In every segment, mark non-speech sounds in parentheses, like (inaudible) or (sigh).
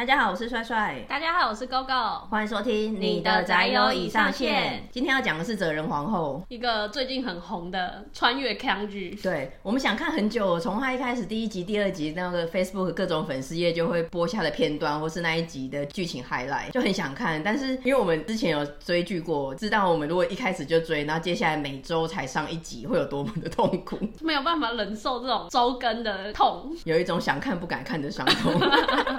大家好，我是帅帅。大家好，我是 GoGo。欢迎收听你的宅友已上线。今天要讲的是《哲人皇后》，一个最近很红的穿越康剧。对，我们想看很久，从他一开始第一集、第二集那个 Facebook 各种粉丝页就会播下的片段，或是那一集的剧情 highlight，就很想看。但是因为我们之前有追剧过，知道我们如果一开始就追，然后接下来每周才上一集，会有多么的痛苦，没有办法忍受这种周更的痛，有一种想看不敢看的伤痛。(laughs)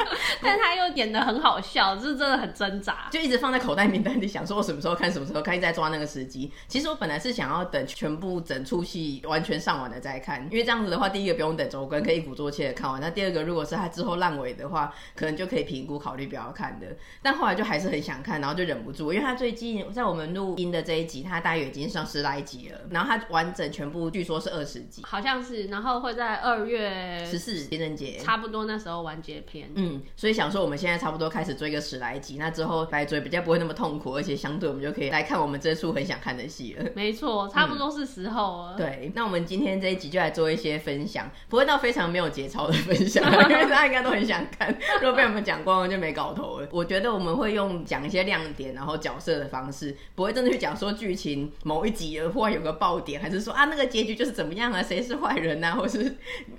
(laughs) 但他。他又演的很好笑，就是真的很挣扎，就一直放在口袋名单里，想说我什么时候看，什么时候看，一直在抓那个时机。其实我本来是想要等全部整出戏完全上完了再看，因为这样子的话，第一个不用等周更，可以一鼓作气的看完。那第二个，如果是他之后烂尾的话，可能就可以评估考虑不要看的。但后来就还是很想看，然后就忍不住，因为他最近在我们录音的这一集，他大约已经上十来集了，然后他完整全部据说是二十集，好像是，然后会在二月十四情人节差不多那时候完结篇。嗯，所以想说。我们现在差不多开始追个十来集，那之后来追比较不会那么痛苦，而且相对我们就可以来看我们这出很想看的戏了。没错，差不多是时候了。嗯。对，那我们今天这一集就来做一些分享，不会到非常没有节操的分享，因为大家应该都很想看。如果被我们讲光了，就没搞头了。我觉得我们会用讲一些亮点，然后角色的方式，不会真的去讲说剧情某一集忽然有个爆点，还是说啊那个结局就是怎么样啊，谁是坏人啊，或是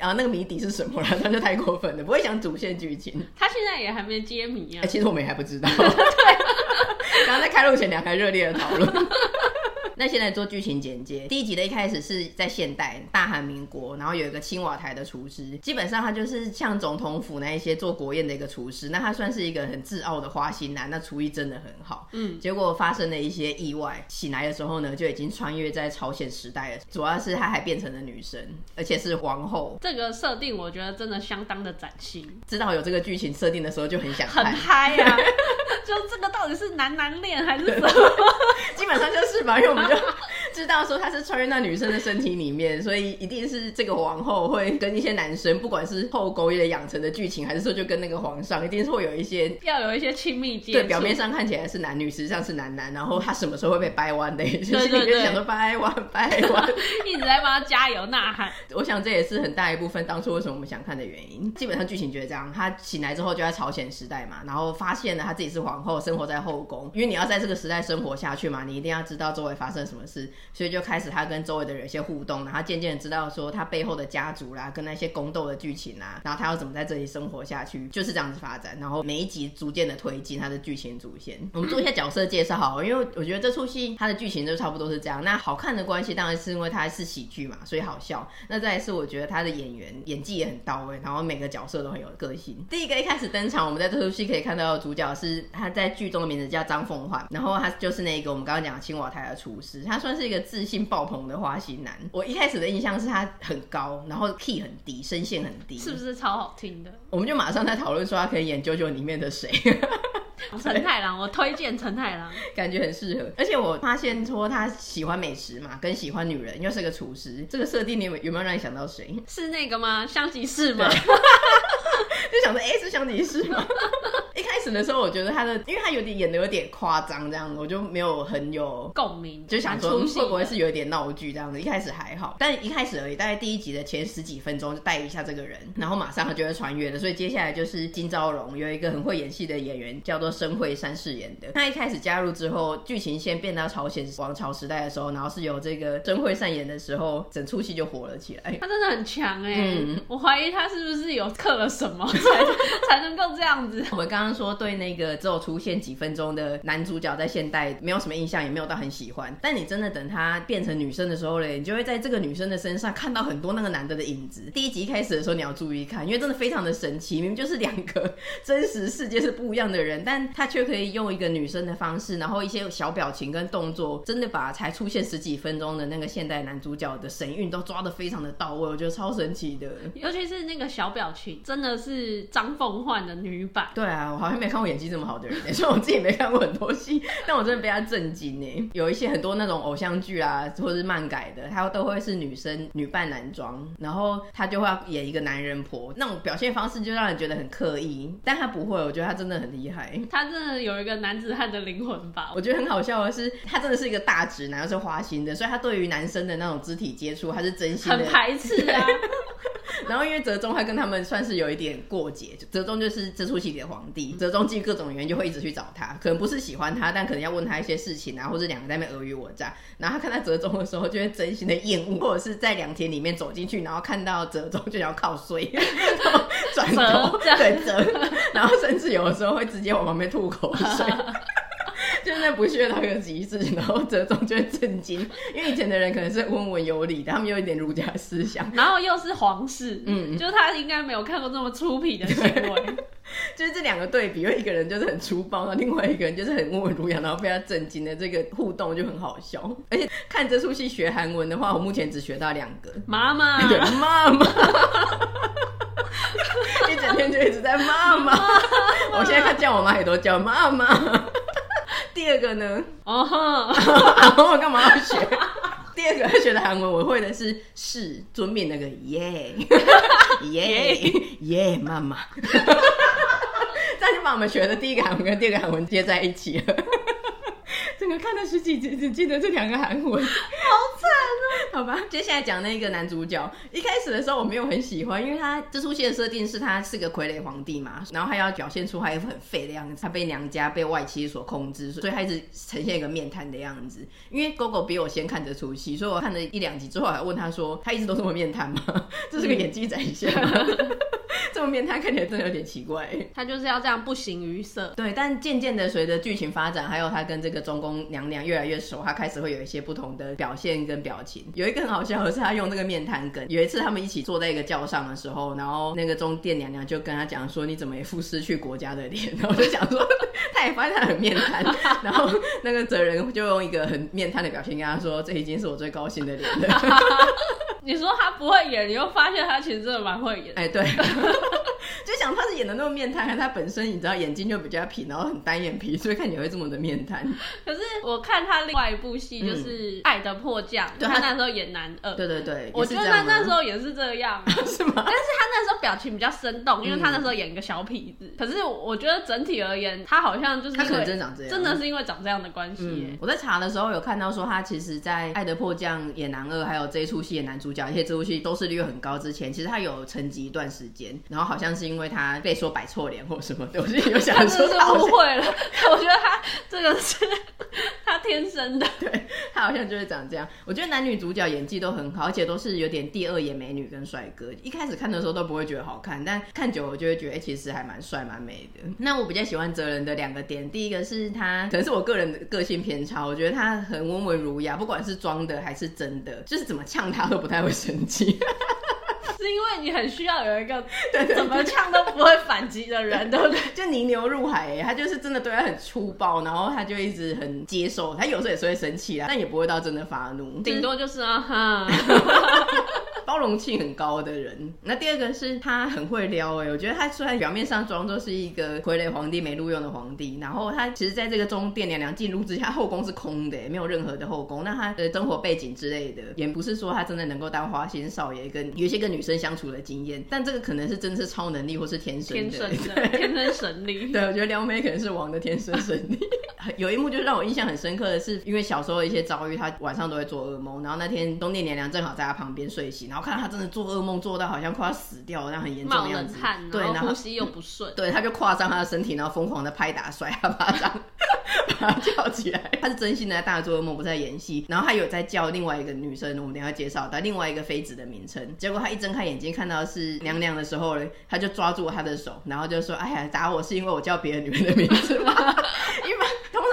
啊那个谜底是什么了，那就太过分了。不会讲主线剧情。(laughs) 他现在也。还没揭谜啊！其实我们也还不知道。(laughs) (laughs) 对，刚刚在开录前两还热烈的讨论。那现在做剧情简介。第一集的一开始是在现代大韩民国，然后有一个青瓦台的厨师，基本上他就是像总统府那一些做国宴的一个厨师。那他算是一个很自傲的花心男，那厨艺真的很好。嗯，结果发生了一些意外，醒来的时候呢，就已经穿越在朝鲜时代了。主要是他还变成了女神，而且是皇后。这个设定我觉得真的相当的崭新。知道有这个剧情设定的时候就很想看，很嗨呀、啊！(laughs) 就这个到底是男男恋还是什么？(laughs) 基本上就是吧，因为我们就知道说他是穿越到女生的身体里面，所以一定是这个皇后会跟一些男生，不管是后宫也养成的剧情，还是说就跟那个皇上，一定是会有一些要有一些亲密接触。对，表面上看起来是男女，实际上是男男。然后他什么时候会被掰弯的？(laughs) 就是你就想说掰弯掰弯，(laughs) 一直在帮他加油呐喊。我想这也是很大一部分当初为什么我们想看的原因。基本上剧情就是这样，他醒来之后就在朝鲜时代嘛，然后发现了他自己是皇后，生活在后宫，因为你要在这个时代生活下去嘛，你一定要知道周围发生什么事，所以就开始他跟周围的人一些互动，然后渐渐知道说他背后的家族啦，跟那些宫斗的剧情啦，然后他要怎么在这里生活下去，就是这样子发展。然后每一集逐渐的推进他的剧情主线。我们做一下角色介绍好，因为我觉得这出戏它的剧情就差不多是这样。那好看的关系当然是因为它是喜剧嘛，所以好笑。那再来是我觉得他的演员演技也很到位，然后每个角色都很有个性。第一个一开始登场，我们在这出戏可以看到的主角是他在剧中的名字叫张凤焕，然后他就是那个我们刚刚讲的青瓦台的厨师，他算是一个自信爆棚的花心男。我一开始的印象是他很高，然后 key 很低，声线很低，是不是超好听的？我们就马上在讨论说他可以演《JoJo》里面的谁？陈太郎，我推荐陈太郎，(laughs) 感觉很适合。而且我发现说他喜欢美食嘛，跟喜欢女人，又是个厨师，这个设定你有有没有让你想到谁？是那个吗？香吉士吗？(laughs) 就想着，哎、欸，是香吉士吗？一开始的时候，我觉得他的，因为他有点演的有点夸张，这样子，我就没有很有共鸣，就想说会不会是有一点闹剧这样子。一开始还好，但一开始而已，大概第一集的前十几分钟就带一下这个人，然后马上他就会穿越了。所以接下来就是金昭荣有一个很会演戏的演员叫做申惠山饰演的。他一开始加入之后，剧情先变到朝鲜王朝时代的时候，然后是由这个申惠善演的时候，整出戏就火了起来。他真的很强哎、欸，嗯、我怀疑他是不是有刻了什么 (laughs) 才才能够这样子。我们刚刚说对那个。只有出现几分钟的男主角在现代没有什么印象，也没有到很喜欢。但你真的等他变成女生的时候嘞，你就会在这个女生的身上看到很多那个男的的影子。第一集开始的时候你要注意看，因为真的非常的神奇，明明就是两个真实世界是不一样的人，但他却可以用一个女生的方式，然后一些小表情跟动作，真的把才出现十几分钟的那个现代男主角的神韵都抓得非常的到位，我觉得超神奇的。尤其是那个小表情，真的是张凤焕的女版。对啊，我好像没看过演技这么好的人，(laughs) 所以我自己没看过很多戏，但我真的被他震惊呢。有一些很多那种偶像剧啊，或者是漫改的，他都会是女生女扮男装，然后他就会要演一个男人婆，那种表现方式就让人觉得很刻意。但他不会，我觉得他真的很厉害，他真的有一个男子汉的灵魂吧？我觉得很好笑的是，他真的是一个大直男，又是花心的，所以他对于男生的那种肢体接触，他是真心的很排斥啊。(laughs) 然后因为哲宗他跟他们算是有一点过节，哲宗就是这出戏里的皇帝，哲宗基于各种原因就会一直去找他，可能不是喜欢他，但可能要问他一些事情啊，或者两个在那边尔虞我诈。然后他看到哲宗的时候，就会真心的厌恶，或者是在凉亭里面走进去，然后看到哲宗就要靠睡，然后转头对折，然后甚至有的时候会直接往旁边吐口水。(laughs) 就是那不屑到一个极致，然后折中就会震惊，因为以前的人可能是温文有礼的，他们有一点儒家思想，然后又是皇室，嗯，就是他应该没有看过这么粗鄙的行为，就是这两个对比，因为一个人就是很粗暴，那另外一个人就是很温文儒雅，然后被他震惊的这个互动就很好笑。而且看这出戏学韩文的话，我目前只学到两个，妈妈，妈妈，(laughs) 一整天就一直在妈妈，我现在看叫我妈也都叫妈妈。第二个呢？哦哈，我干嘛要学？(laughs) 第二个学的韩文，我会的是“是”尊面那个耶耶耶妈妈，这样就把我们学的第一个韩文跟第二个韩文接在一起了。(laughs) 整个看了十几集，只记得这两个韩文！(laughs) 好吧，接下来讲那个男主角，一开始的时候我没有很喜欢，因为他这出戏的设定是他是个傀儡皇帝嘛，然后他要表现出他一副很废的样子，他被娘家被外戚所控制，所以他一直呈现一个面瘫的样子。因为狗狗比我先看这出戏，所以我看了一两集之后还问他说，他一直都这么面瘫吗？(laughs) 这是个演技展现 (laughs) 么面瘫看起来真的有点奇怪。(laughs) 他就是要这样不形于色。对，但渐渐的随着剧情发展，还有他跟这个中宫。娘娘越来越熟，他开始会有一些不同的表现跟表情。有一个很好笑的是，他用那个面瘫梗。有一次他们一起坐在一个轿上的时候，然后那个中殿娘娘就跟他讲说：“你怎么一副失去国家的脸？” (laughs) 然后我就想说，他也发现他很面瘫。然后那个哲人就用一个很面瘫的表情跟他说：“这已经是我最高兴的脸了。(laughs) ”你说他不会演，你又发现他其实真的蛮会演。哎，对。(laughs) 就想他是演的那么面瘫，他本身你知道眼睛就比较平，然后很单眼皮，所以看起来会这么的面瘫。可是我看他另外一部戏就是《爱的迫降》，嗯，他那时候演男二。对对对，我觉得他那时候也是这样，(laughs) 是吗？但是他那时候表情比较生动，因为他那时候演一个小痞子。嗯、可是我觉得整体而言，他好像就是他可能真长这样，真的是因为长这样的关系，嗯。我在查的时候有看到说，他其实，在《爱的迫降》演男二，还有这一出戏演男主角，而且这部戏都是率很高之前，其实他有沉寂一段时间，然后好像是因为他被说摆错脸或什么的，我就有想说他误会了。(laughs) 我觉得他这个是他天生的，对，他好像就是长这样。我觉得男女主角演技都很好，而且都是有点第二眼美女跟帅哥。一开始看的时候都不会觉得好看，但看久了就会觉得，哎、欸，其实还蛮帅蛮美的。那我比较喜欢哲人的两个点，第一个是他可能是我个人的个性偏差，我觉得他很温文儒雅，不管是装的还是真的，就是怎么呛他都不太会生气。(laughs) 是因为你很需要有一个 (laughs) 怎么呛都不会反击的人，对不对？(laughs) 就泥牛入海，他就是真的对他很粗暴，然后他就一直很接受，他有时候也是会生气啦，但也不会到真的发怒，顶多就是啊哈。包容性很高的人。那第二个是他很会撩哎、欸，我觉得他虽然表面上装作是一个傀儡皇帝没录用的皇帝，然后他其实在这个中殿娘娘进入之下，后宫是空的、欸，没有任何的后宫。那他的生活背景之类的，也不是说他真的能够当花心少爷，跟有一些跟女生相处的经验。但这个可能是真的是超能力，或是天生的，天生的，天生神力。(laughs) 对，我觉得撩妹可能是王的天生神力。(laughs) 有一幕就是让我印象很深刻的是，因为小时候的一些遭遇，他晚上都会做噩梦，然后那天中殿娘娘正好在他旁边睡醒，然后看到他真的做噩梦，做到好像快要死掉，那很严重的样子，对，然后呼吸又不顺，(laughs) 对，他就跨上他的身体，然后疯狂的拍打甩他巴掌，(laughs) 把他叫起来。他是真心的在大做噩梦，不是在演戏。然后他有在叫另外一个女生，我们等下介绍的另外一个妃子的名称。结果他一睁开眼睛看到是娘娘的时候，他就抓住他的手，然后就说：“哎呀，打我是因为我叫别的女人的名字吗？”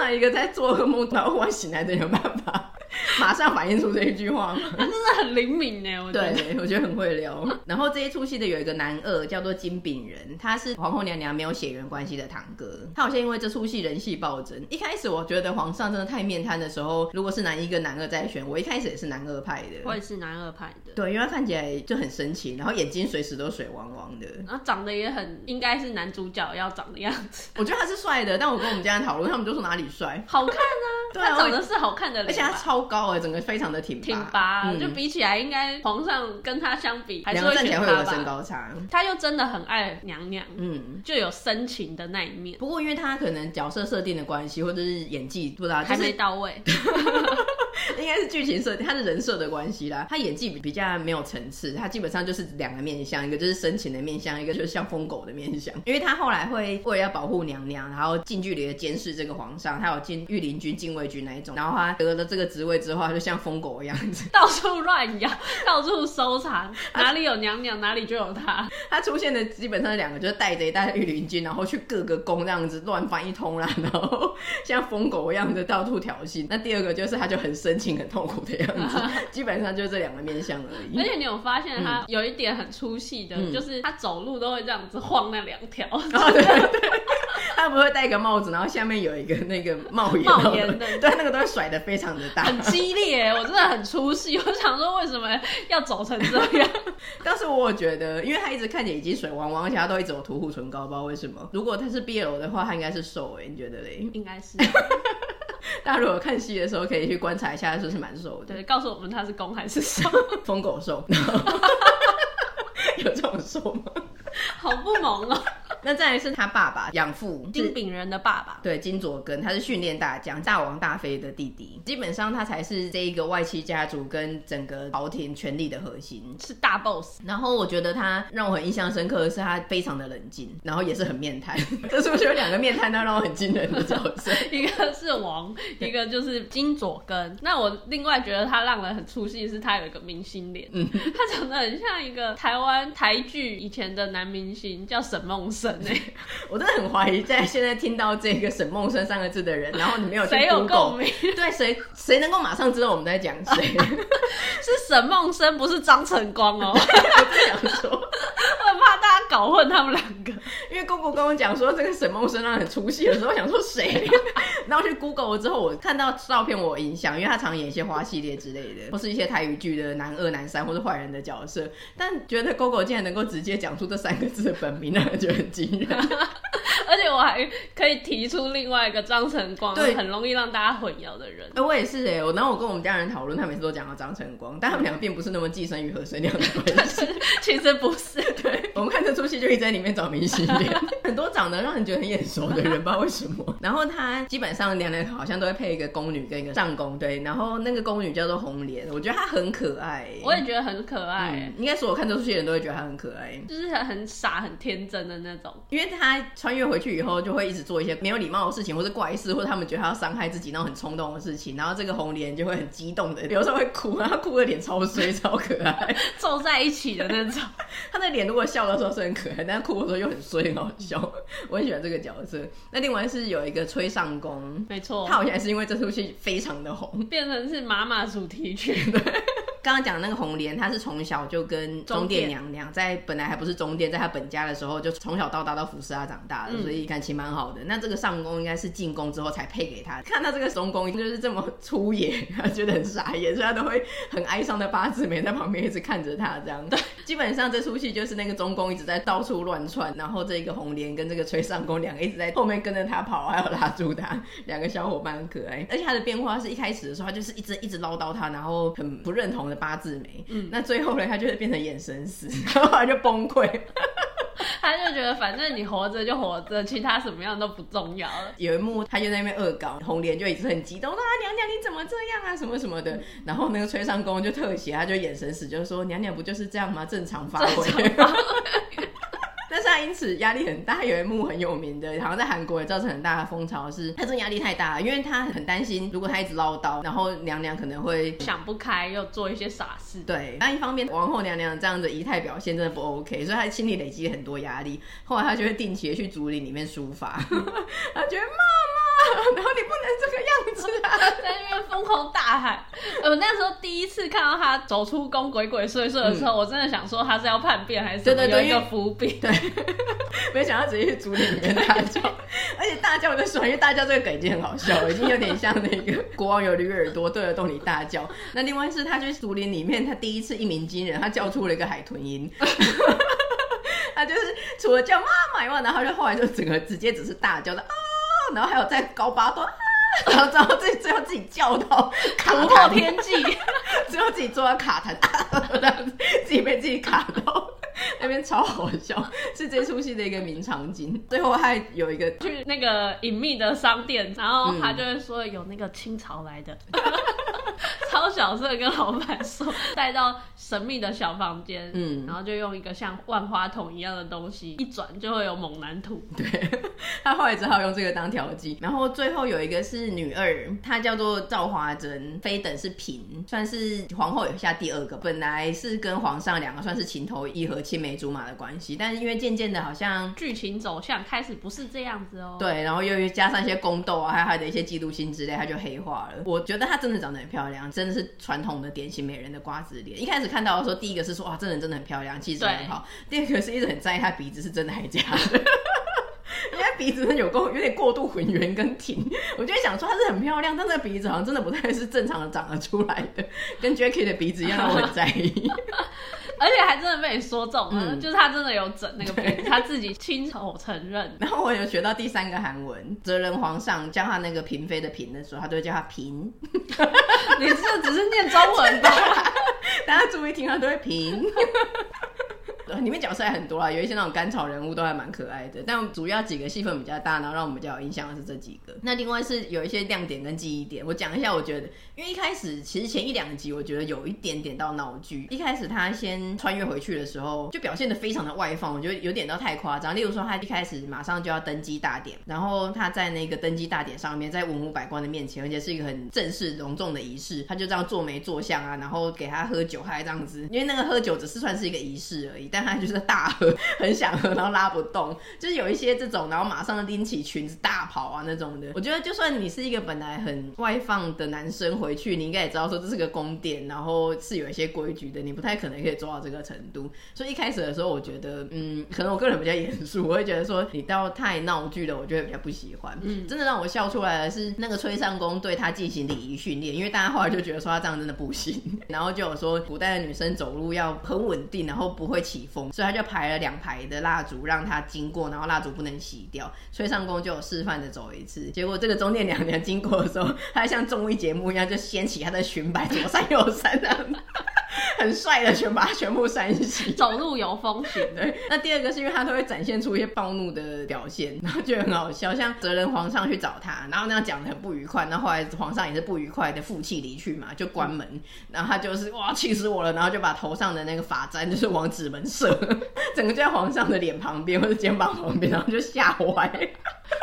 因为通常一个在做噩梦然后忽然醒来的人有办法。(laughs) 马上反映出这一句话吗？他 (laughs) 真的很灵敏呢，我觉得。对，我觉得很会聊。(laughs) 然后这一出戏的有一个男二叫做金炳人，他是皇后娘娘没有血缘关系的堂哥。他好像因为这出戏人气暴增。一开始我觉得皇上真的太面瘫的时候，如果是男一跟男二在选，我一开始也是男二派的。我也是男二派的。对，因为他看起来就很深情，然后眼睛随时都水汪汪的，然后长得也很应该是男主角要长的样子。我觉得他是帅的，但我跟我们家人讨论，他们就说哪里帅？好看啊！对啊，他长得是好看的，而且他超高哎，整个非常的挺拔。挺拔，嗯、就比起来，应该皇上跟他相比，还是会选他吧。两个站起来会有身高差。他又真的很爱娘娘，嗯，就有深情的那一面。不过因为他可能角色设定的关系，或者是演技不知道、就是、还没到位。(laughs) 应该是剧情设定，他的人设的关系啦。他演技比较没有层次，他基本上就是两个面相，一个就是深情的面相，一个就是像疯狗的面相。因为他后来会为了要保护娘娘，然后近距离的监视这个皇上，他有进御林军、禁卫军那一种。然后他得了这个职位之后，他就像疯狗一样子，到处乱咬，到处搜查，(laughs) 哪里有娘娘哪里就有他。他出现的基本上两个就是带着一带御林军，然后去各个宫这样子乱翻一通啦，然后 (laughs) 像疯狗一样的到处挑衅。那第二个就是他就很深情。很痛苦的样子，(laughs) 基本上就这两个面相而已。而且你有发现他有一点很出戏的，嗯、就是他走路都会这样子晃那两条。哦、对，对，对，他不会戴个帽子，然后下面有一个那个帽檐，帽檐的，(laughs) 对，那个都会甩的非常的大，很激烈。(laughs) 我真的很出戏，我想说为什么要走成这样？但是我觉得，因为他一直看起来已经水汪汪，而且他都一直有涂护唇膏，不知道为什么。如果他是 BL 的话，他应该是瘦哎，你觉得嘞？应该是。(laughs) 大家如果看戏的时候，可以去观察一下，是不是蛮瘦的？对，告诉我们他是公还是瘦？(laughs) 疯狗瘦，(laughs) 有这种瘦吗？好不萌哦。那再来是他爸爸养父金炳仁的爸爸，对，金佐根，他是训练大将大王大妃的弟弟，基本上他才是这一个外戚家族跟整个朝廷权力的核心，是大 boss。然后我觉得他让我很印象深刻的是他非常的冷静，然后也是很面瘫，(laughs) 这是不是有两个面瘫，他让我很惊人的角色？(laughs) 一个是王，一个就是金佐根。那我另外觉得他让人很出戏，是他有一个明星脸，嗯，他长得很像一个台湾台剧以前的男明星，叫沈梦生。(laughs) 我真的很怀疑，在现在听到这个沈梦生三个字的人，然后你没有 (laughs) 谁有共鸣？对，谁谁能够马上知道我们在讲谁？(laughs) 是沈梦生，不是张晨光哦。我不想说，怕大家搞混他们两个。因为姑姑跟我讲说这个沈梦生让很出戏的时候，我想说谁？(laughs) 然后去 Google 了之后，我看到照片我有印象，因为他常演一些花系列之类的，或是一些台语剧的男二、男三或是坏人的角色。但觉得 Google 竟然能够直接讲出这三个字的本名，让人觉得很惊讶。而且我还可以提出另外一个张晨光，对，很容易让大家混淆的人。哎，我也是哎，我然后我跟我们家人讨论，他每次都讲到张晨光，但他们两个并不是那么寄生于和生亮的关系。(laughs) 其实不是，(laughs) 对，我们看这出戏就一直在里面找明星脸，(laughs) 很多长得让人觉得很眼熟的人，不知道为什么。(laughs) 然后他基本上娘娘好像都会配一个宫女跟一个上宫，对，然后那个宫女叫做红莲，我觉得她很可爱，我也觉得很可爱，应该所有看这出戏的人都会觉得她很可爱，就是很傻很天真的那种，因为她穿越回去以后就会一直做一些没有礼貌的事情，或是怪事，或者他们觉得她要伤害自己那种很冲动的事情，然后这个红莲就会很激动的，有时候会哭，然后哭的脸超衰超可爱，(laughs) 皱在一起的那种。她的脸如果笑的时候是很可爱，(laughs) 但是哭的时候又很衰很好笑，(laughs) 我很喜欢这个角色。那另外是有一个崔尚宫，没错，他好像还是因为这出戏非常的红，变成是妈妈主题曲。对。刚刚讲的那个红莲，她是从小就跟中殿娘娘在本来还不是中殿，在她本家的时候就从小到大到服侍她长大的，嗯、所以感情蛮好的。那这个上宫应该是进宫之后才配给她，看到这个中宫就是这么粗野，她 (laughs) 觉得很傻眼，所以她都会很哀伤的八字眉在旁边一直看着她这样。对，(laughs) 基本上这出戏就是那个中宫一直在到处乱窜，然后这个红莲跟这个崔上宫两个一直在后面跟着她跑，还有拉住她，两个小伙伴很可爱。而且她的变化是一开始的时候，她就是一直一直唠叨她，然后很不认同的八字眉。嗯，那最后呢，他就会变成眼神死，然后他就崩溃，(laughs) 他就觉得反正你活着就活着，其他什么样都不重要了。有一幕，他就在那边恶搞，红莲就一直很激动，说啊娘娘你怎么这样啊，什么什么的。然后那个崔尚宫就特写，他就眼神死，就说娘娘不就是这样吗？正常发挥。但是他因此压力很大，有一幕很有名的，好像在韩国也造成很大的风潮是，是他这压力太大了，因为他很担心，如果他一直唠叨，然后娘娘可能会 (laughs) 想不开，又做一些傻事。对，但一方面王后娘娘这样的仪态表现真的不 OK，所以她心里累积很多压力，后来她就会定期的去竹林里面抒发，(laughs) 她觉得妈妈。(laughs) 然后你不能这个样子啊，在那边疯狂大喊。我那时候第一次看到他走出宫鬼鬼祟祟的时候，嗯、我真的想说他是要叛变还是什么？有一个伏笔。对，(laughs) 没想到直接去竹林里面大叫，而且大叫的时候，因为大叫这个梗已经很好笑了，已经有点像那个国王有驴耳朵对着洞里大叫。(laughs) 那另外是他去竹林里面，他第一次一鸣惊人，他叫出了一个海豚音。他就是除了叫妈妈以外，然后就后来就整个直接只是大叫的啊，然后还有在高八段啊，(laughs) 然后最后自己最后自己叫到突破天际，(laughs) 最后自己坐在卡弹，(laughs) 这自己被自己卡到那边超好笑，是这出戏的一个名场景。最后还有一个去那个隐秘的商店，然后他就会说有那个清朝来的。(laughs) 超小声跟老板说，带到神秘的小房间，嗯，然后就用一个像万花筒一样的东西，一转就会有猛男图。对，他后来只好用这个当调剂。然后最后有一个是女二，她叫做赵华珍，非等是嫔，算是皇后以下第二个。本来是跟皇上两个算是情投意合、青梅竹马的关系，但是因为渐渐的，好像剧情走向开始不是这样子哦。对，然后又加上一些宫斗啊，还有他的一些嫉妒心之类，他就黑化了。我觉得她真的长得很漂亮。真的是传统的典型美人的瓜子脸。一开始看到的时候，第一个是说哇，这人真的很漂亮，气质很好。第二个是一直很在意她鼻子是真的还是假的，因为鼻子有够有点过度浑圆跟挺。我就想说她是很漂亮，但那个鼻子好像真的不太是正常的长得出来的，跟 Jackie 的鼻子一样，我很在意。而且还真的被你说中了，嗯、就是他真的有整那个鼻子，他自己亲口承认。(laughs) 然后我有学到第三个韩文，哲仁皇上叫他那个嫔妃的嫔的时候，他都会叫他嫔。(laughs) 你这只是念中文吧？(laughs) 大家注意听，他都会嫔。里面角色还很多啊，有一些那种甘草人物都还蛮可爱的，但主要几个戏份比较大，然后让我们比较有印象的是这几个。那另外是有一些亮点跟记忆点，我讲一下。我觉得，因为一开始其实前一两集我觉得有一点点到闹剧。一开始他先穿越回去的时候，就表现的非常的外放，我觉得有点到太夸张。例如说，他一开始马上就要登基大典，然后他在那个登基大典上面，在文武百官的面前，而且是一个很正式隆重的仪式，他就这样坐没坐相啊，然后给他喝酒，还这样子。因为那个喝酒只是算是一个仪式而已，但他就是大喝，很想喝，然后拉不动，就是有一些这种，然后马上拎起裙子大跑啊那种的。我觉得就算你是一个本来很外放的男生回去，你应该也知道说这是个宫殿，然后是有一些规矩的，你不太可能可以做到这个程度。所以一开始的时候，我觉得，嗯，可能我个人比较严肃，我会觉得说你到太闹剧了，我觉得比较不喜欢。嗯，真的让我笑出来的是那个崔尚宫对他进行礼仪训练，因为大家后来就觉得说他这样真的不行，(laughs) 然后就有说古代的女生走路要很稳定，然后不会起风，所以他。就排了两排的蜡烛让他经过，然后蜡烛不能熄掉。所以上宫就有示范的走一次，结果这个中殿娘娘经过的时候，他像综艺节目一样，就掀起他的裙摆，左三右三的。很帅的，全把它全部删洗，走路有风行。对，那第二个是因为他都会展现出一些暴怒的表现，然后就很好笑。像哲仁皇上去找他，然后那样讲的很不愉快，那后，后来皇上也是不愉快的负气离去嘛，就关门。然后他就是哇，气死我了，然后就把头上的那个发簪就是往纸门射，(laughs) 整个就在皇上的脸旁边或者肩膀旁边，然后就吓歪。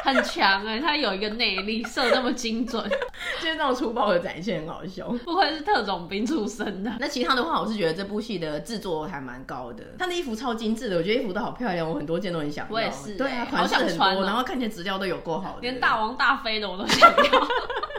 很强哎、欸，他有一个内力，射那么精准，(laughs) 就是那种粗暴的展现，很好笑。不愧是特种兵出身的。那其他的话，我是觉得这部戏的制作还蛮高的，他的衣服超精致的，我觉得衣服都好漂亮，我很多件都很想要。我也是、欸，对啊，款式很多，然后看起来质料都有够好的，连大王大妃的我都想要。(laughs)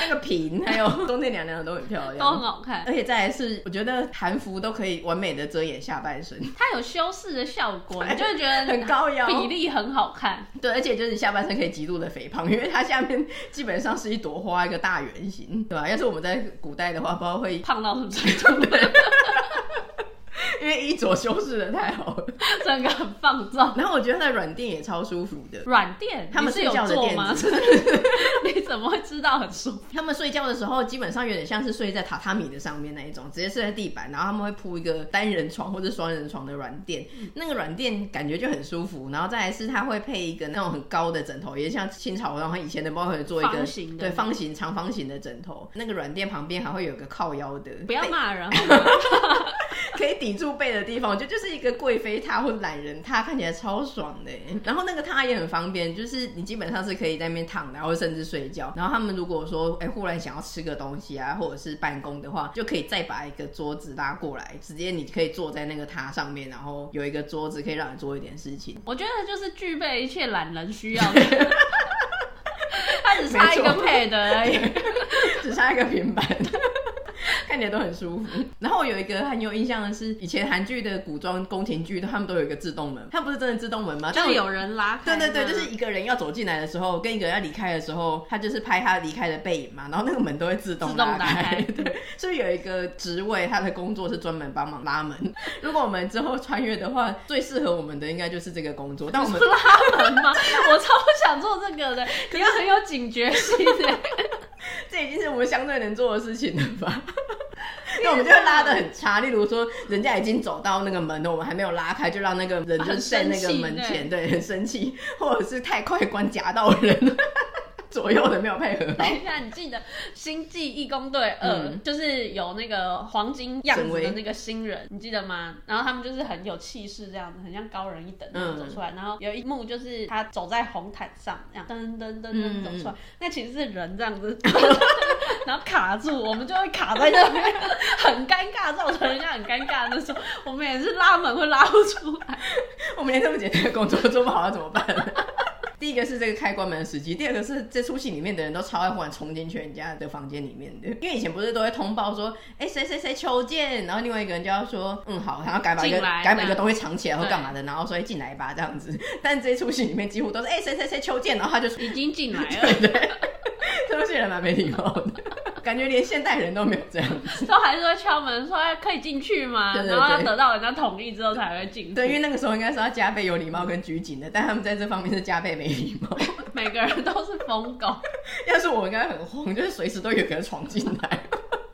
那个瓶还有 (laughs) 中殿娘娘的都很漂亮，都很好看，而且再来是，我觉得韩服都可以完美的遮掩下半身，它有修饰的效果，你就会觉得 (laughs) 很高腰，比例很好看。对，而且就是下半身可以极度的肥胖，因为它下面 (laughs) 基本上是一朵花，一个大圆形，对吧？要是我们在古代的话，不知道会胖到什么程度。因为衣着修饰的太好了，(laughs) 整个很放纵。然后我觉得它的软垫也超舒服的。软垫，他们睡觉的垫子，(laughs) (laughs) 你怎么会知道很舒服？他们睡觉的时候基本上有点像是睡在榻榻米的上面那一种，直接睡在地板，然后他们会铺一个单人床或者双人床的软垫，那个软垫感觉就很舒服。然后再来是它会配一个那种很高的枕头，也像清朝然后以前的包会做一个方形的，对，方形长方形的枕头。那个软垫旁边还会有个靠腰的，不要骂人？可以抵住背的地方，我觉得就是一个贵妃榻或懒人榻，看起来超爽的。然后那个榻也很方便，就是你基本上是可以在那边躺，然后甚至睡觉。然后他们如果说哎、欸、忽然想要吃个东西啊，或者是办公的话，就可以再把一个桌子拉过来，直接你可以坐在那个榻上面，然后有一个桌子可以让你做一点事情。我觉得就是具备一切懒人需要的。(laughs) 他只差一个 pad 而已，(laughs) 只差一个平板。看起来都很舒服。(laughs) 然后我有一个很有印象的是，以前韩剧的古装宫廷剧，他们都有一个自动门，他们不是真的自动门吗？就有人拉开。对对对，就是一个人要走进来的时候，跟一个人要离开的时候，他就是拍他离开的背影嘛，然后那个门都会自动拉开。自动打开。(laughs) 对，所以有一个职位，他的工作是专门帮忙拉门。如果我们之后穿越的话，最适合我们的应该就是这个工作。但我们 (laughs) 拉门吗？我超想做这个的，你要很有警觉性的。这已经是我们相对能做的事情了吧？(laughs) 那我们就会拉的很差，例如说，人家已经走到那个门了，我们还没有拉开，就让那个人就在那个门前，对，很生气，或者是太快关夹到人。左右的没有配合。(laughs) 等一下，你记得《星际义工队二》嗯、就是有那个黄金样子的那个新人，你记得吗？然后他们就是很有气势，这样子，很像高人一等走出来。嗯、然后有一幕就是他走在红毯上，这样噔噔噔噔走出来，嗯、那其实是人这样子，(laughs) 然后卡住，我们就会卡在那边，很尴尬，造成人家很尴尬的那时候，我们也是拉门会拉不出来，(laughs) 我们连这么简单的工作都做不好，要怎么办？第一个是这个开关门的时机，第二个是这出戏里面的人都超爱忽然冲进去人家的房间里面的，因为以前不是都会通报说，哎谁谁谁求见，然后另外一个人就要说，嗯好，然后改把一个改把一个东西藏起来或干嘛的，然后说进来吧这样子，(laughs) 但这出戏里面几乎都是哎谁谁谁求见，然后他就已经进来了，对 (laughs) 对，(laughs) 这出戏人蛮没礼貌的。感觉连现代人都没有这样子，都还是会敲门说可以进去吗？对对对，然后要得到人家同意之后才会进。对，因为那个时候应该是要加倍有礼貌跟拘谨的，但他们在这方面是加倍没礼貌。(laughs) 每个人都是疯狗，(laughs) 要是我应该很慌，就是随时都有个人闯进来。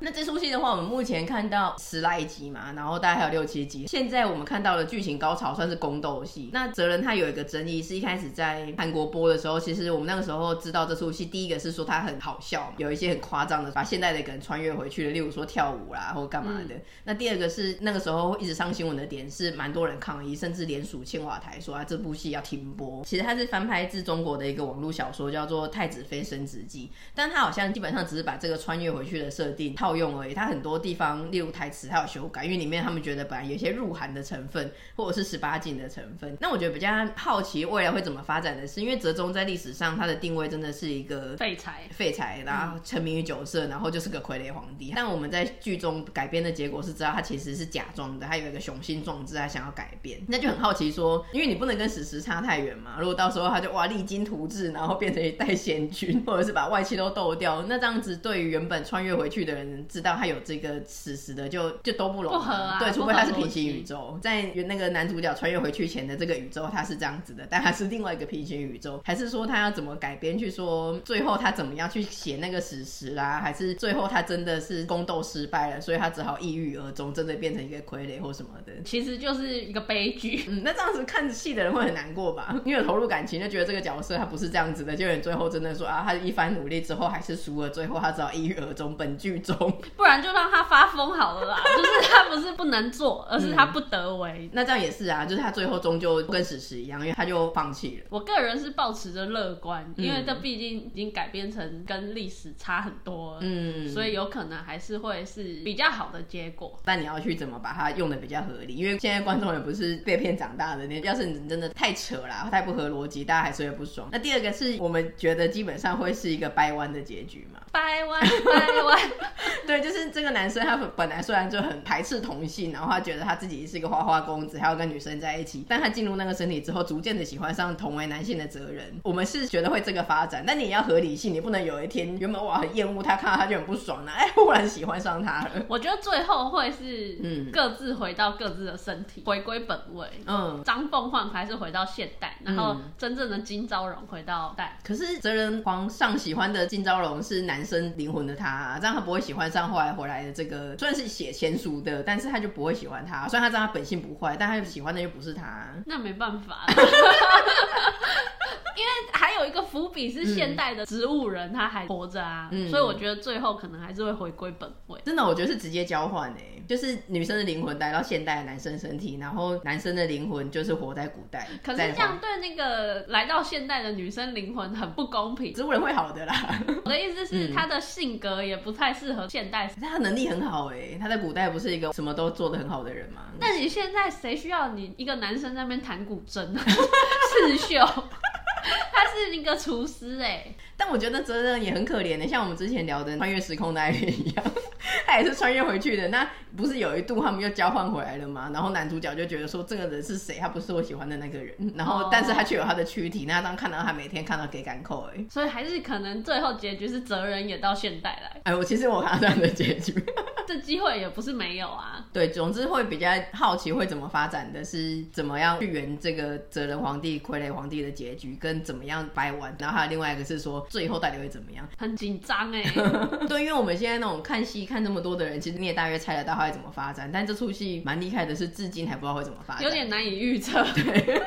那这出戏的话，我们目前看到十来集嘛，然后大概还有六七集。现在我们看到的剧情高潮算是宫斗戏。那哲人他有一个争议，是一开始在韩国播的时候，其实我们那个时候知道这出戏，第一个是说它很好笑，有一些很夸张的把现代的梗穿越回去了，例如说跳舞啦或干嘛的。嗯、那第二个是那个时候一直上新闻的点是蛮多人抗议，甚至连署青瓦台说啊这部戏要停播。其实它是翻拍自中国的一个网络小说，叫做《太子妃升职记》，但它好像基本上只是把这个穿越回去的设定套用而已，它很多地方，例如台词，它有修改，因为里面他们觉得本来有些入韩的成分，或者是十八禁的成分。那我觉得比较好奇未来会怎么发展的是，因为哲宗在历史上他的定位真的是一个废柴，废柴，然后沉迷于酒色，然后就是个傀儡皇帝。但我们在剧中改编的结果是知道他其实是假装的，他有一个雄心壮志，他想要改变。那就很好奇说，因为你不能跟史实差太远嘛。如果到时候他就哇励精图治，然后变成一代仙君，或者是把外戚都斗掉，那这样子对于原本穿越回去的人知道他。有这个史实的就就都不容易，不合啊，对，除非他是平行宇宙，在那个男主角穿越回去前的这个宇宙，他是这样子的，但他是另外一个平行宇宙，还是说他要怎么改编去说最后他怎么样去写那个史实啦？还是最后他真的是宫斗失败了，所以他只好抑郁而终，真的变成一个傀儡或什么的？(laughs) 其实就是一个悲剧。嗯，那这样子看戏的人会很难过吧？因为投入感情，就觉得这个角色他不是这样子的，就你最后真的说啊，他一番努力之后还是输了，最后他只好抑郁而终。本剧中，(laughs) 不然就让他发疯。好了啦，(laughs) 就是他不是不能做，而是他不得为。嗯、那这样也是啊，就是他最后终究跟史实一样，因为他就放弃了。我个人是保持着乐观，因为这毕竟已经改编成跟历史差很多，嗯，所以有可能还是会是比较好的结果。但你要去怎么把它用的比较合理？因为现在观众也不是被骗长大的，你要是你真的太扯啦，太不合逻辑，大家还是会不爽。那第二个是我们觉得基本上会是一个掰弯的结局嘛？掰弯，掰弯，(laughs) (laughs) 对，就是这个男生他本来虽然就很排斥同性，然后他觉得他自己是一个花花公子，还要跟女生在一起，但他进入那个身体之后，逐渐的喜欢上同为男性的哲人。我们是觉得会这个发展，但你也要合理性，你不能有一天原本哇很厌恶他，看到他就很不爽了，哎，忽然喜欢上他了。我觉得最后会是嗯，各自回到各自的身体，嗯、回归本位。嗯，张凤焕还是回到现代，然后真正的金昭荣回到代。可是哲人皇上喜欢的金昭荣是男生灵魂的他，啊，这样他不会喜欢上后来回来的这个，虽然是写前书的，但是他就不会喜欢他。虽然他知道他本性不坏，但他喜欢的又不是他。那没办法。(laughs) 因为还有一个伏笔是现代的植物人，他还活着啊，嗯、所以我觉得最后可能还是会回归本位。真的，我觉得是直接交换诶，就是女生的灵魂来到现代的男生身体，然后男生的灵魂就是活在古代。可是这样对那个来到现代的女生灵魂很不公平。植物人会好的啦。我的意思是，他的性格也不太适合现代。他能力很好诶，他在古代不是一个什么都做得很好的人吗？那你现在谁需要你一个男生在那边弹古筝、(laughs) 刺绣？他是一个厨师哎。但我觉得哲人也很可怜的，像我们之前聊的穿越时空的爱恋一样，(laughs) 他也是穿越回去的。那不是有一度他们又交换回来了吗？然后男主角就觉得说，这个人是谁？他不是我喜欢的那个人。然后，但是他却有他的躯体。那当看到他每天看到给港口哎，所以还是可能最后结局是哲人也到现代来。哎，我其实我看到这样的结局，这机会也不是没有啊。(laughs) 对，总之会比较好奇会怎么发展的是怎么样去圆这个责任皇帝、傀儡皇帝的结局，跟怎么样掰完。然后还有另外一个是说。最后到底会怎么样？很紧张哎。(laughs) 对，因为我们现在那种看戏看这么多的人，其实你也大约猜得到它会怎么发展。但这出戏蛮厉害的，是至今还不知道会怎么发展，有点难以预测。对，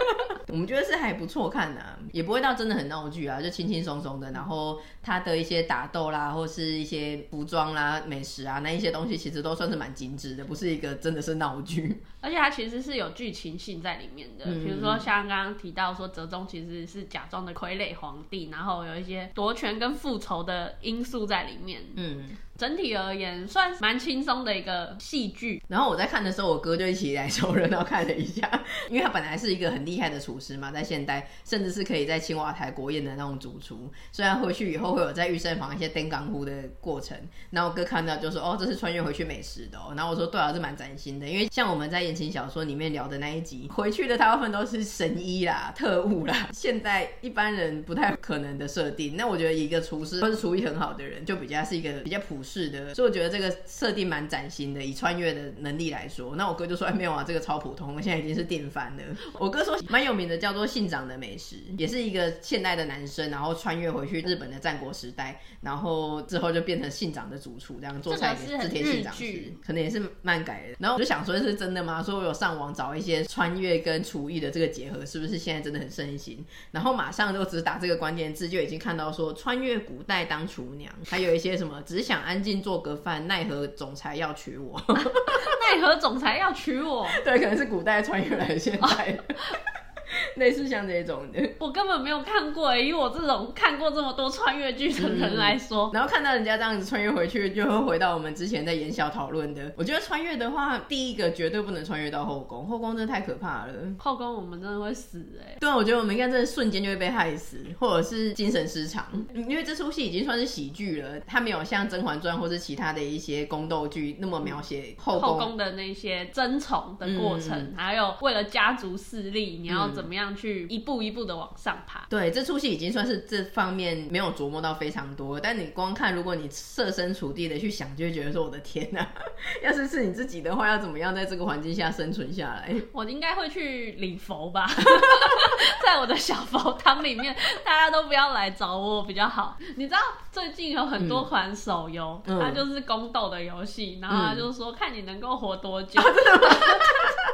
我们觉得是还不错看的，啊，也不会到真的很闹剧啊，就轻轻松松的。然后它的一些打斗啦，或是一些服装啦、美食啊，那一些东西其实都算是蛮精致的，不是一个真的是闹剧。而且它其实是有剧情性在里面的，比如说像刚刚提到说，哲宗其实是假装的傀儡皇帝，然后有一些。夺权跟复仇的因素在里面，嗯。整体而言，算蛮轻松的一个戏剧。然后我在看的时候，我哥就一起来凑热闹看了一下，因为他本来是一个很厉害的厨师嘛，在现代甚至是可以在青瓦台国宴的那种主厨。虽然回去以后会有在御膳房一些登港呼的过程，然后我哥看到就说：“哦，这是穿越回去美食的哦。”然后我说：“对啊，是蛮崭新的，因为像我们在言情小说里面聊的那一集，回去的大部分都是神医啦、特务啦，现在一般人不太可能的设定。那我觉得一个厨师或是厨艺很好的人，就比较是一个比较普。是的，所以我觉得这个设定蛮崭新的。以穿越的能力来说，那我哥就说：“哎，没有啊，这个超普通，现在已经是电翻了。”我哥说蛮有名的，叫做信长的美食，也是一个现代的男生，然后穿越回去日本的战国时代，然后之后就变成信长的主厨，这样做菜给织田信长吃，可能也是漫改的。然后我就想说，是真的吗？所以我有上网找一些穿越跟厨艺的这个结合，是不是现在真的很盛行？然后马上就只打这个关键字，就已经看到说穿越古代当厨娘，还有一些什么只想安。安静做个饭，奈何总裁要娶我？(laughs) 奈何总裁要娶我？(laughs) 对，可能是古代穿越来的现代。(laughs) (laughs) 类似像这种的，(laughs) 我根本没有看过。以我这种看过这么多穿越剧的人来说，嗯，然后看到人家这样子穿越回去，就会回到我们之前在言小讨论的。我觉得穿越的话，第一个绝对不能穿越到后宫，后宫真的太可怕了。后宫我们真的会死哎，欸。对啊，我觉得我们应该真的瞬间就会被害死，或者是精神失常。因为这出戏已经算是喜剧了，它没有像《甄嬛传》或是其他的一些宫斗剧那么描写后后宫的那些争宠的过程，嗯，还有为了家族势力，你要怎么样去一步一步的往上爬。对，这出戏已经算是这方面没有琢磨到非常多，但你光看，如果你设身处地的去想，就会觉得说，我的天哪，(laughs) 要是是你自己的话，要怎么样在这个环境下生存下来？我应该会去礼佛吧，(laughs) 在我的小佛堂里面，大家都不要来找我比较好。你知道最近有很多款手游，嗯、它就是宫斗的游戏，然后他就说、嗯、看你能够活多久。(laughs) 啊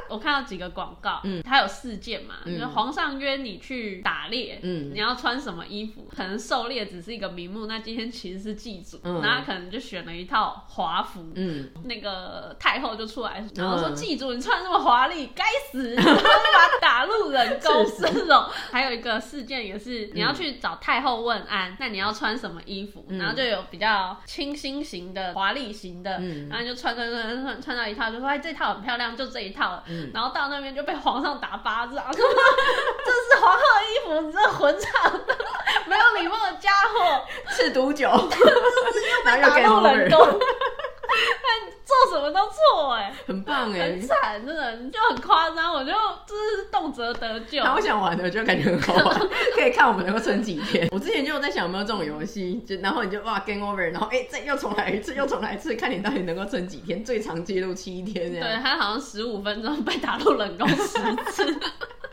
我看到几个广告，嗯，它有四件嘛，嗯、就是皇上约你去打猎，嗯，你要穿什么衣服？可能狩猎只是一个名目，那今天其实是祭祖，嗯，然后他可能就选了一套华服，嗯，那个太后就出来，然后说祭祖你穿这么华丽，该死，然后就把他打入冷宫这种。还有一个事件也是，你要去找太后问安，那你要穿什么衣服？然后就有比较清新型的、华丽型的，嗯，然后就穿穿穿穿穿到一套，就说哎这套很漂亮，就这一套。然后到那边就被皇上打巴掌，(laughs) 这是皇后的衣服，你这混账的，没有礼貌的家伙，吃毒酒，(laughs) 又被打入冷宫。(laughs) 但做什么都错哎、欸，很棒哎、欸，很惨，真的就很夸张。我就就是动辄得咎。好想玩的，我就感觉很好玩，可以看我们能够撑几天。我之前就有在想有没有这种游戏，就然后你就哇 game over，然后哎、欸、再又重来一次，又重来一次，看你到底能够撑几天，最长记录七天这样。对，他好像十五分钟被打入冷宫十次。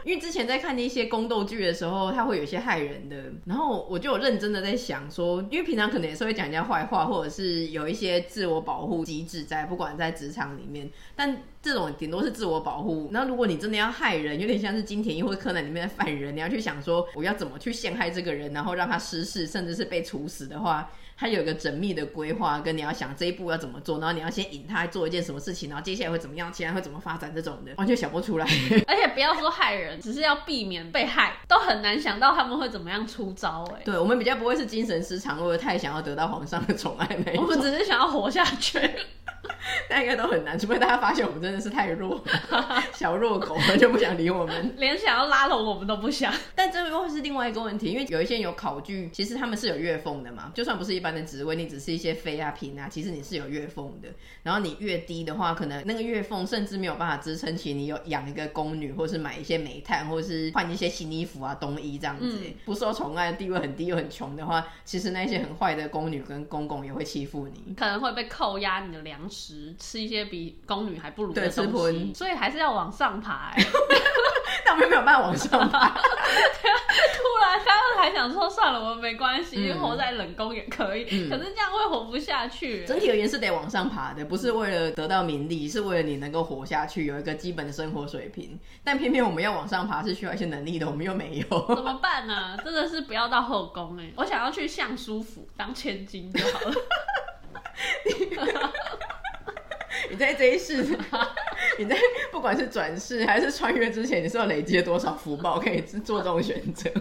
因为之前在看那些宫斗剧的时候，他会有一些害人的，然后我就有认真的在想说，因为平常可能也是会讲人家坏话，或者是有一些自我保护机制在，不管在职场里面，但这种顶多是自我保护。那如果你真的要害人，有点像是金田一或柯南里面的犯人，你要去想说我要怎么去陷害这个人，然后让他失势，甚至是被处死的话。他有一个缜密的规划，跟你要想这一步要怎么做，然后你要先引他做一件什么事情，然后接下来会怎么样，接下来会怎么发展，这种的完全想不出来。(laughs) 而且不要说害人，只是要避免被害，都很难想到他们会怎么样出招。哎，对，我们比较不会是精神失常，或者太想要得到皇上的宠爱那种，我们只是想要活下去。大家应该都很难，(laughs) 除非大家发现我们真的是太弱，(laughs) 小弱狗就不想理我们，连想要拉拢我们都不想。但这又是另外一个问题，因为有一些有考据，其实他们是有月俸的嘛。就算不是一般的职位，你只是一些妃啊、嫔啊，其实你是有月俸的。然后你越低的话，可能那个月俸甚至没有办法支撑起你有养一个宫女，或是买一些煤炭，或是换一些新衣服啊、冬衣这样子。嗯、不受宠爱，地位很低又很穷的话，其实那些很坏的宫女跟公公也会欺负你，可能会被扣押你的粮食，吃一些比宫女还不如的东西。所以还是要往上爬、欸。(laughs) 但我们没有办法往上爬。(laughs) 突然，刚刚还想说算了，我们没关系，嗯、活在冷宫也可以。嗯、可是这样会活不下去。整体而言是得往上爬的，不是为了得到名利，是为了你能够活下去，有一个基本的生活水平。但偏偏我们要往上爬，是需要一些能力的，我们又没有。怎么办呢？(laughs) 真的是不要到后宫哎、欸！我想要去相书府当千金就好了。你在这一世，(laughs) 你在不管是转世还是穿越之前，你是要累积了多少福报可以做这种选择？(laughs)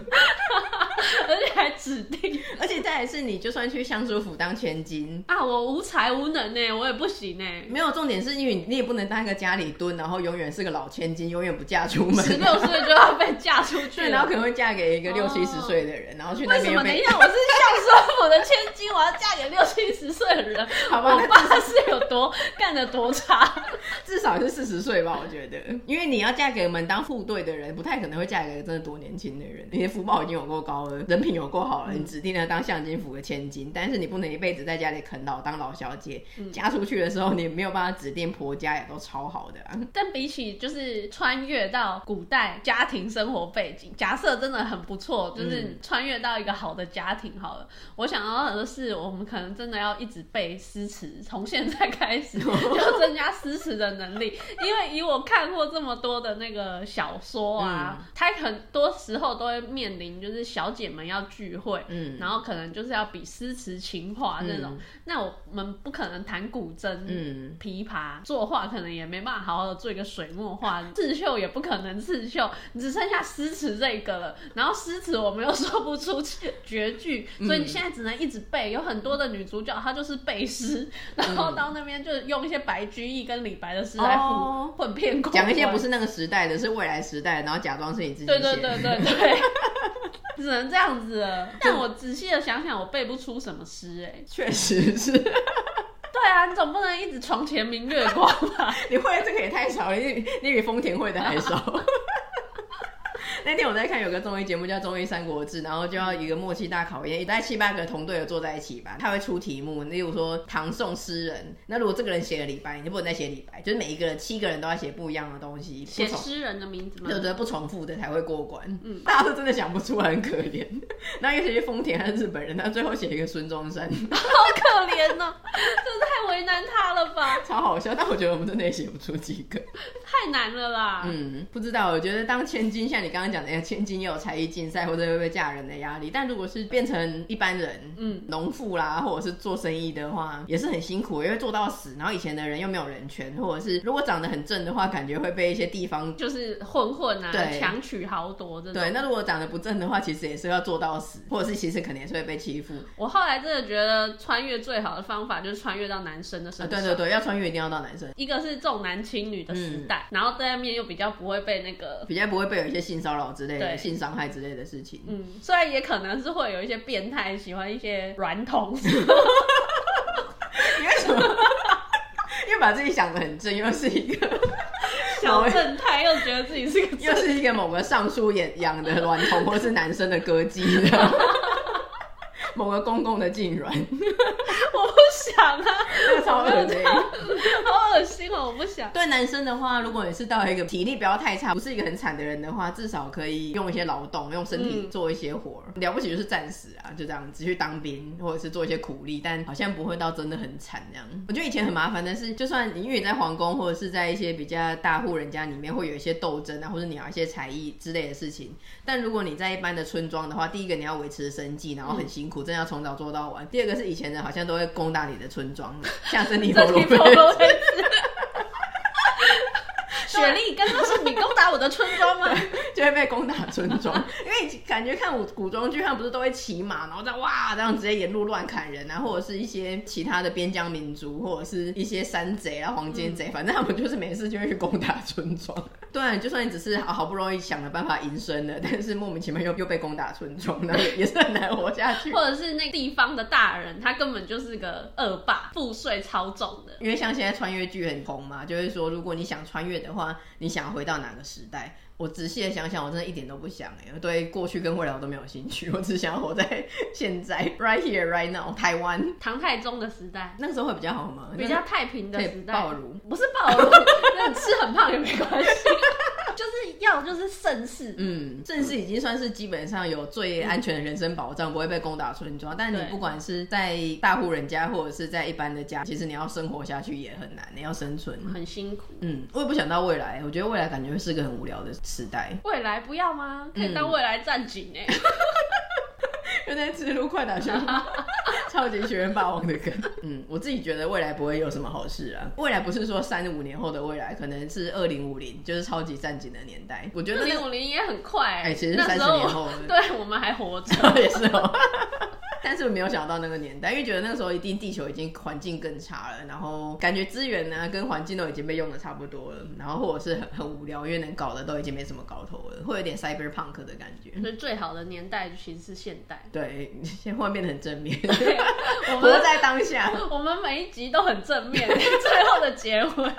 而且还指定，而且再来是，你就算去相书府当千金啊，我无才无能呢，我也不行呢。没有重点是因为你也不能当一个家里蹲，然后永远是个老千金，永远不嫁出门。十六岁就要被嫁出去，然后可能会嫁给一个六七十岁的人，然后去那边。为什么？等一下，我是相书府的千金，我要嫁给六七十岁的人？(laughs) 好吧，我爸是有多干的多差？至少是四十岁吧，我觉得，因为你要嫁给门当副对的人，不太可能会嫁给真的多年轻的人。你的福报已经有够高了。人品有够好了，你指定了当相金府的千金，但是你不能一辈子在家里啃老当老小姐。嫁出去的时候，你没有办法指定婆家也都超好的啊。但比起就是穿越到古代家庭生活背景，假设真的很不错，就是穿越到一个好的家庭好了。我想要的是，我们可能真的要一直背诗词，从现在开始 (laughs) 就增加诗词的能力。因为以我看过这么多的那个小说啊，它很多时候都会面临就是小姐们要聚会，嗯，然后可能就是要比诗词情话这种，嗯、那我们不可能弹古筝，嗯，琵琶作画可能也没办法好好的做一个水墨画，刺绣也不可能刺绣，只剩下诗词这个了。然后诗词我们又说不出绝句，所以你现在只能一直背。有很多的女主角她就是背诗，然后到那边就用一些白居易跟李白的诗来混混骗讲一些不是那个时代的，是未来时代，然后假装是你自己写。对对对对对。(laughs) 只能这样子了，但我仔细的想想，我背不出什么诗哎，确实是。(laughs) 对啊，你总不能一直床前明月光吧？(laughs) 你会的这个也太少了，你你比丰田会的还少。(laughs) 那天我在看有个综艺节目叫《综艺三国志》，然后就要一个默契大考验，大概七八个同队的坐在一起吧，他会出题目，例如说唐宋诗人，那如果这个人写了李白，你就不能再写李白，就是每一个人七个人都要写不一样的东西，写诗人的名字吗？对对，不重复的才会过关。嗯，(laughs) 大家都真的想不出来，很可怜。那有些丰田他是日本人，他最后写一个孙中山，(laughs) 好可怜呢、喔，这太为难他了吧？超好笑，但我觉得我们真的也写不出几个，太难了啦。嗯，不知道，我觉得当千金，像你刚刚。讲的呀，千金也有才艺竞赛或者会不会嫁人的压力，但如果是变成一般人，嗯，农妇啦，或者是做生意的话，也是很辛苦，因为做到死。然后以前的人又没有人权，或者是如果长得很正的话，感觉会被一些地方就是混混啊，对，强取豪夺这种。对，那如果长得不正的话，其实也是要做到死，或者是其实可能也是会被欺负。我后来真的觉得穿越最好的方法就是穿越到男生的身上。对对对，要穿越一定要到男生。一个是重男轻女的时代，嗯、然后对面又比较不会被那个，比较不会被有一些性骚扰之类的性伤害之类的事情，嗯，虽然也可能是会有一些变态喜欢一些软童，(laughs) 你为什么？因为把自己想的很正，又是一个 (laughs) 小正太，又觉得自己是个，又是一个某个尚书养养的软童，或是男生的歌姬。某个公公的痙攣，我不想啊，超恶心，好恶心哦，我不想。对男生的话，如果你是到一个体力不要太差，不是一个很惨的人的话，至少可以用一些劳动，用身体做一些活。嗯、了不起就是战死啊，就这样子去当兵，或者是做一些苦力，但好像不会到真的很惨这样。我觉得以前很麻烦但是，就算你因为你在皇宫或者是在一些比较大户人家里面，会有一些斗争啊，或者你要一些才艺之类的事情。但如果你在一般的村庄的话，第一个你要维持生计，然后很辛苦。真的要从早做到晚。第二个是以前人好像都会攻打你的村庄，(laughs) 像珍妮佛罗菲兹。雪莉，刚刚是你攻打我的村庄吗？(laughs) 就会被攻打村庄，(laughs) 因为感觉看古古装剧，他们不是都会骑马，然后在哇这样直接沿路乱砍人啊，或者是一些其他的边疆民族，或者是一些山贼啊、黄金贼，嗯、反正他们就是没事就会去攻打村庄。对，就算你只是好好不容易想了办法营生了，但是莫名其妙又又被攻打村庄，那 (laughs) 也是很难活下去。或者是那地方的大人，他根本就是个恶霸，赋税超重的。因为像现在穿越剧很红嘛，就是说如果你想穿越的话，你想回到哪个时代？我仔细的想想，我真的一点都不想哎，对过去跟未来我都没有兴趣，我只想要活在 (laughs) 现在，right here, right now。台湾唐太宗的时代，那个时候会比较好吗？比较太平的时代，暴乳不是暴乳，那你吃很胖也没关系。(laughs) 就是要就是盛世，嗯，盛世已经算是基本上有最安全的人身保障，嗯、不会被攻打村庄。但你不管是在大户人家，或者是在一般的家，其实你要生活下去也很难，你要生存很辛苦。嗯，我也不想到未来，我觉得未来感觉会是个很无聊的时代。未来不要吗？可以当未来战警哎。(laughs) 嗯就在吃路快打旋风，(laughs) 超级学院霸王的梗。嗯，我自己觉得未来不会有什么好事啊。未来不是说三五年后的未来，可能是二零五零，就是超级战警的年代。我觉得二零五零也很快、欸，哎、欸，其实三十年后。(laughs) 对，我们还活着，也是哦。但是我没有想到那个年代，因为觉得那个时候一定地球已经环境更差了，然后感觉资源呢跟环境都已经被用的差不多了，然后或者是很很无聊，因为能搞的都已经没什么搞头了，会有点 cyberpunk 的感觉。所以最好的年代其实是现代。对，(laughs) 现在变得很正面，我们活在当下。我们每一集都很正面，(laughs) 最后的结尾。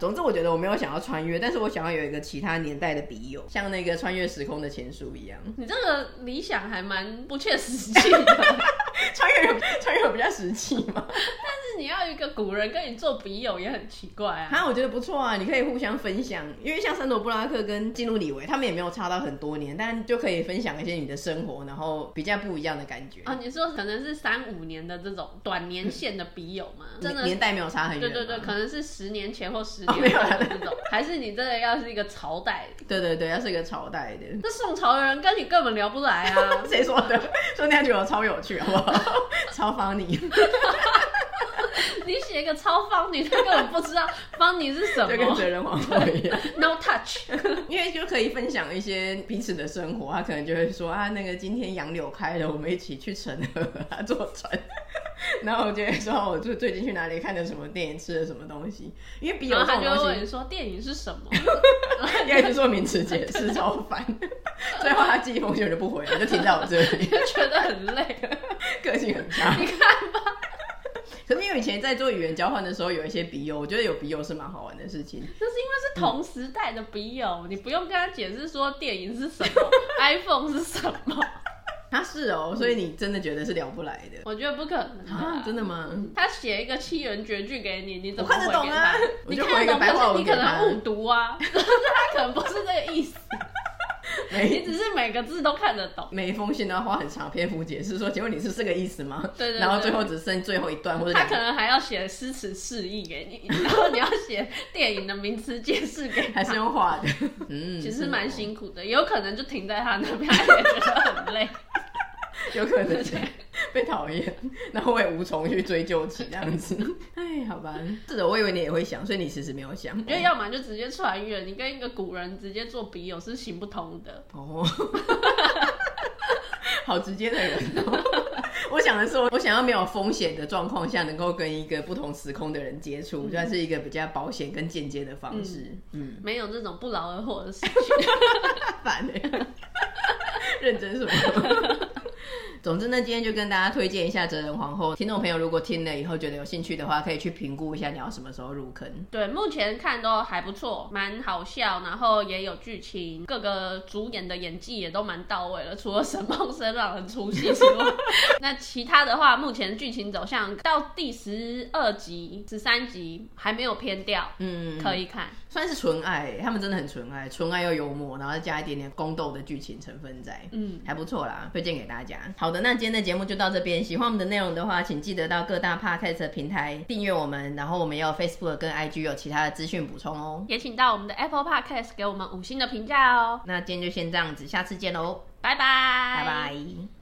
总之，我觉得我没有想要穿越，但是我想要有一个其他年代的笔友，像那个穿越时空的前书一样。你这个理想还蛮不切实际的，(laughs) 穿越有穿越有比较实际嘛？(laughs) 但是你要一个古人跟你做笔友也很奇怪啊。哈，我觉得不错啊，你可以互相分享，因为像山朵布拉克跟基努李维他们也没有差到很多年，但就可以分享一些你的生活，然后比较不一样的感觉。啊，你说可能是三五年的这种短年限的笔友吗？真的年代没有差很远。对对对，可能是十年前或十年。没有这种，还是你真的要是一个朝代？对对对，要是一个朝代的。那宋朝的人跟你根本聊不来啊！(laughs) 谁说的？说那样觉得我超有趣，好不好？(laughs) 超 funny。你写一个超 funny，他根本不知道 funny 是什么，就跟哲人皇后一样。(laughs) No touch，因为就可以分享一些彼此的生活，他可能就会说啊，那个今天杨柳开了，我们一起去城河啊坐船。(laughs) 然后我就会说，我就最近去哪里看的什么电影，吃了什么东西。因为笔友这种东西，他就会问说电影是什么？(laughs) 一开始说名词解释超烦，最后他寄一封信就不回了，就停在我这里，就觉得很累，个性很差。你看吧。可是因为以前在做语言交换的时候，有一些笔友，我觉得有笔友是蛮好玩的事情。就是因为是同时代的笔友，嗯、你不用跟他解释说电影是什么，(laughs) iPhone 是什么。他 (laughs) 是哦，所以你真的觉得是聊不来的？我觉得不可能啊！真的吗？他写一个七言绝句给你，你怎么看得懂啊？你看得懂，可是你可能误读啊，(laughs) 他可能不是这个意思。(laughs) 你只是每个字都看得懂，每一封信都要花很长篇幅解释，说请问你是这个意思吗？对对。然后最后只剩最后一段，或者他可能还要写诗词释义给你，然后你要写电影的名词解释给他，还是用画的？嗯，(laughs) 其实蛮辛苦的，有可能就停在他那边，也觉得很累。有可能被讨厌，然后我也无从去追究起 (laughs) 这样子。哎，好吧，是的，我以为你也会想，所以你其实没有想。(laughs) 因为要么就直接穿越，你跟一个古人直接做笔友是行不通的。哦，(laughs) 好直接的人哦。我想的是，我想要没有风险的状况下，能够跟一个不同时空的人接触，算是一个比较保险跟间接的方式。嗯，没有这种不劳而获的事情。烦欸，认真什么？总之呢，今天就跟大家推荐一下《哲人皇后》。听众朋友如果听了以后觉得有兴趣的话，可以去评估一下你要什么时候入坑。对，目前看都还不错，蛮好笑，然后也有剧情，各个主演的演技也都蛮到位了。除了沈梦生让人出戏之外，那其他的话，目前剧情走向到第十二集、十三集还没有偏掉，嗯，可以看。算是纯爱，他们真的很纯爱，纯爱又幽默，然后再加一点点宫斗的剧情成分在，嗯，还不错啦，推荐给大家。好的，那今天的节目就到这边。喜欢我们的内容的话，请记得到各大 Podcast 平台订阅我们，然后我们也有 Facebook 跟 IG 有其他的资讯补充哦。也请到我们的 Apple Podcast 给我们五星的评价哦。那今天就先这样子，下次见喽，拜拜，拜拜。